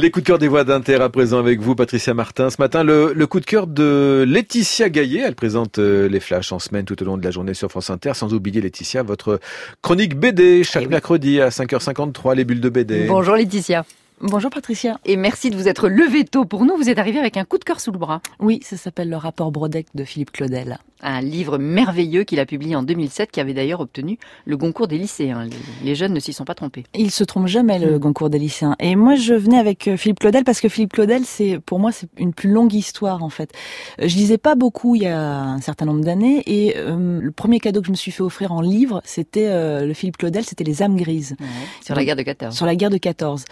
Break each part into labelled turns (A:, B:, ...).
A: Les coups de cœur des voix d'Inter à présent avec vous, Patricia Martin. Ce matin, le, coup de cœur de Laetitia Gaillet. Elle présente euh, les flashs en semaine tout au long de la journée sur France Inter. Sans oublier, Laetitia, votre chronique BD chaque eh mercredi à 5h53, les bulles de BD.
B: Bonjour Laetitia.
C: Bonjour Patricia.
B: Et merci de vous être levé tôt pour nous. Vous êtes arrivé avec un coup de cœur sous le bras.
C: Oui, ça s'appelle le rapport Brodeck de Philippe Claudel.
B: Un livre merveilleux qu'il a publié en 2007, qui avait d'ailleurs obtenu le Goncourt des lycéens. Les jeunes ne s'y sont pas trompés.
C: Il se trompe jamais le. Goncourt des lycéens. Et moi, je venais avec euh, Philippe Claudel parce que Philippe Claudel, c'est pour moi, c'est une plus longue histoire en fait. Euh, je lisais pas beaucoup il y a un certain nombre d'années, et euh, le premier cadeau que je me suis fait offrir en livre, c'était le Philippe Claudel, c'était les âmes grises.
B: sur la guerre de 14.
C: Sur la guerre de 14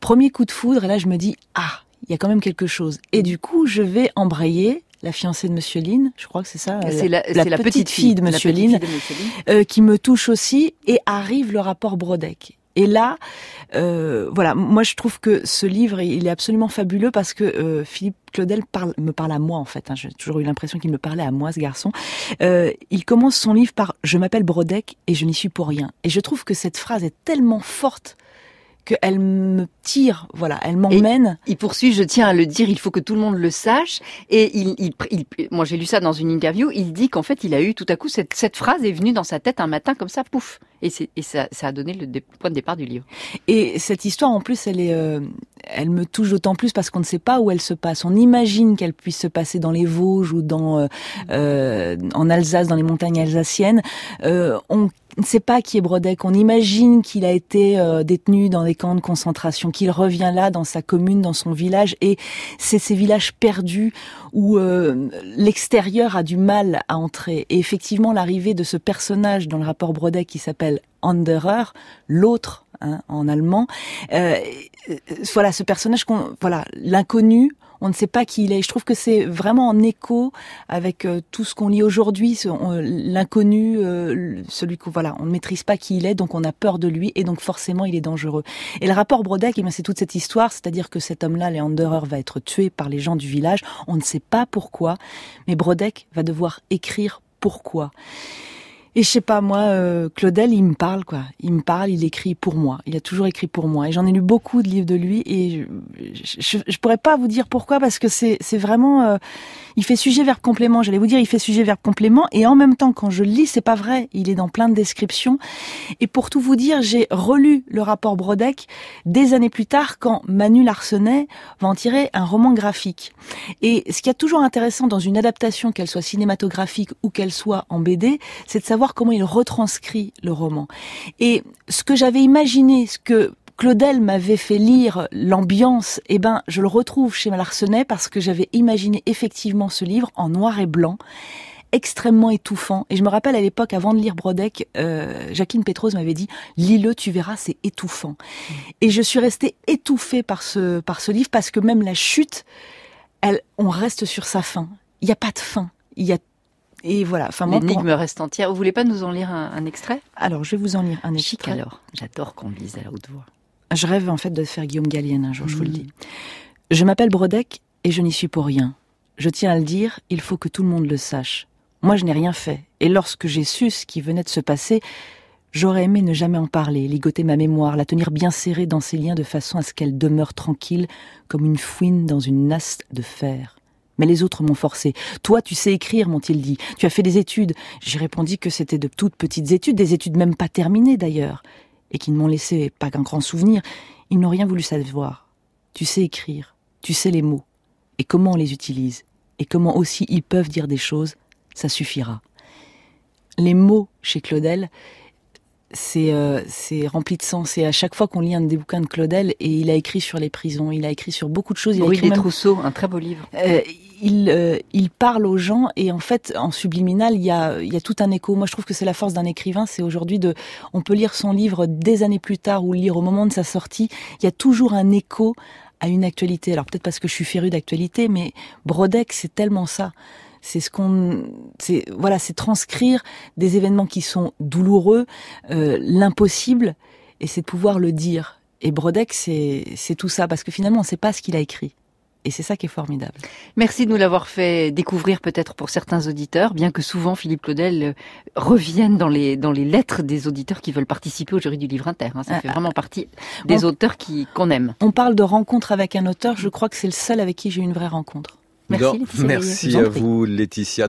C: premier coup de foudre, et là je me dis, ah, il y a quand même quelque chose. Et du coup, je vais embrayer la fiancée de Monsieur Lynn, je crois que c'est ça,
B: c'est la, petite, fille de Monsieur Lynn,
C: euh, qui me touche aussi, et arrive le rapport Brodeck. Et là, euh, voilà, moi je trouve que ce livre, il est absolument fabuleux parce que euh, Philippe Claudel parle, me parle à moi en fait. Hein. J'ai toujours eu l'impression qu'il me parlait à moi, ce garçon. il commence son livre par « Je m'appelle Brodeck et je n'y suis pour rien ». Et je trouve que cette phrase est tellement forte qu'elle me tire, voilà, elle m'emmène.
B: Il poursuit, je tiens à le dire, il faut que tout le monde le sache. Et il, il, moi j'ai lu ça dans une interview, il dit qu'en fait il a eu tout à coup cette, cette phrase est venue dans sa tête un matin comme ça, pouf. Et, et ça, ça a donné le point de départ du livre.
C: Et cette histoire en plus, elle est, euh, elle me touche d'autant plus parce qu'on ne sait pas où elle se passe. On imagine qu'elle puisse se passer dans les Vosges ou dans, euh, euh en Alsace, dans les montagnes alsaciennes. Euh, on ne sait pas qui est Brodeck. On imagine qu'il a été euh, détenu dans des camps de concentration, qu'il revient là dans sa commune, dans son village, et c'est ces villages perdus où euh, l'extérieur a du mal à entrer. Et effectivement, l'arrivée de ce personnage dans le rapport Brodeck qui s'appelle Anderer, l'autre hein, en allemand, euh, voilà ce personnage qu'on, voilà l'inconnu on ne sait pas qui il est. Je trouve que c'est vraiment en écho avec euh, tout ce qu'on lit aujourd'hui, l'inconnu, euh, celui qu'on voilà, on ne maîtrise pas qui il est, donc on a peur de lui et donc forcément il est dangereux. Et le rapport Brodeck, eh c'est toute cette histoire, c'est-à-dire que cet homme-là, Leanderer, va être tué par les gens du village. On ne sait pas pourquoi, mais Brodeck va devoir écrire pourquoi. Et je sais pas, moi, euh, Claudel, il me parle, quoi. Il me parle, il écrit pour moi. Il a toujours écrit pour moi. Et j'en ai lu beaucoup de livres de lui. Et je, je, pourrais pas vous dire pourquoi, parce que c'est, c'est vraiment, euh, il fait sujet verbe complément. J'allais vous dire, il fait sujet verbe complément. Et en même temps, quand je lis, c'est pas vrai. Il est dans plein de descriptions. Et pour tout vous dire, j'ai relu le rapport Brodeck des années plus tard, quand Manu Larsenet va en tirer un roman graphique. Et ce qui est toujours intéressant dans une adaptation, qu'elle soit cinématographique ou qu'elle soit en BD, c'est de savoir comment il retranscrit le roman. Et ce que j'avais imaginé, ce que Claudel m'avait fait lire l'ambiance, eh ben, je le retrouve chez Malarsenet parce que j'avais imaginé effectivement ce livre en noir et blanc extrêmement étouffant. Et je me rappelle à l'époque, avant de lire Brodeck, euh, Jacqueline Pétrose m'avait dit lis-le, tu verras, c'est étouffant. Et je suis restée étouffée par ce par ce livre parce que même la chute, elle, on reste sur sa fin. Il n'y a pas de fin. Il y a et voilà.
B: Enfin, L'énigme reste entière. Vous voulez pas nous en lire un, extrait?
C: Alors, je vais vous en lire un extrait.
B: Chic alors. J'adore qu'on lise à la haute voix.
C: Je rêve en fait de faire Guillaume Gallienne un jour, je vous le mm. dis. Je m'appelle Brodeck et je n'y suis pour rien. Je tiens à le dire, il faut que tout le monde le sache. Moi, je n'ai rien fait. Et lorsque j'ai su ce qui venait de se passer, j'aurais aimé ne jamais en parler, ligoter ma mémoire, la tenir bien serrée dans ses liens de façon à ce qu'elle demeure tranquille comme une fouine dans une nasse de fer mais les autres m'ont forcé. Toi, tu sais écrire, m'ont-ils dit. Tu as fait des études. J'ai répondu que c'était de toutes petites études, des études même pas terminées d'ailleurs, et qui ne m'ont laissé pas qu'un grand souvenir. Ils n'ont rien voulu savoir. Tu sais écrire, tu sais les mots, et comment on les utilise, et comment aussi ils peuvent dire des choses, ça suffira. Les mots chez Claudel, c'est euh, c'est rempli de sens. Et à chaque fois qu'on lit un des bouquins de Claudel, et il a écrit sur les prisons, il a écrit sur beaucoup de choses.
B: Il
C: a
B: écrit des Trousseau, un très beau livre.
C: Euh, il, euh, il parle aux gens et en fait, en subliminal, il y a, il y a tout un écho. Moi, je trouve que c'est la force d'un écrivain. C'est aujourd'hui de, on peut lire son livre des années plus tard ou lire au moment de sa sortie. Il y a toujours un écho à une actualité. Alors peut-être parce que je suis féru d'actualité, mais Brodeck, c'est tellement ça. C'est ce qu'on, c'est voilà, c'est transcrire des événements qui sont douloureux, euh, l'impossible, et c'est de pouvoir le dire. Et Brodeck, c'est c'est tout ça parce que finalement, on ne sait pas ce qu'il a écrit Et c'est ça qui est formidable.
B: Merci de nous l'avoir fait découvrir peut-être pour certains auditeurs, bien que souvent Philippe Claudel euh, revienne dans les, dans les lettres des auditeurs qui veulent participer au jury du livre inter. Hein. Ça fait vraiment partie des auteurs qui, qu'on aime.
C: On parle de rencontre avec un auteur, je crois que c'est le seul avec qui j'ai eu une vraie rencontre.
B: Merci, Laetitia
A: Merci à vous, Laetitia.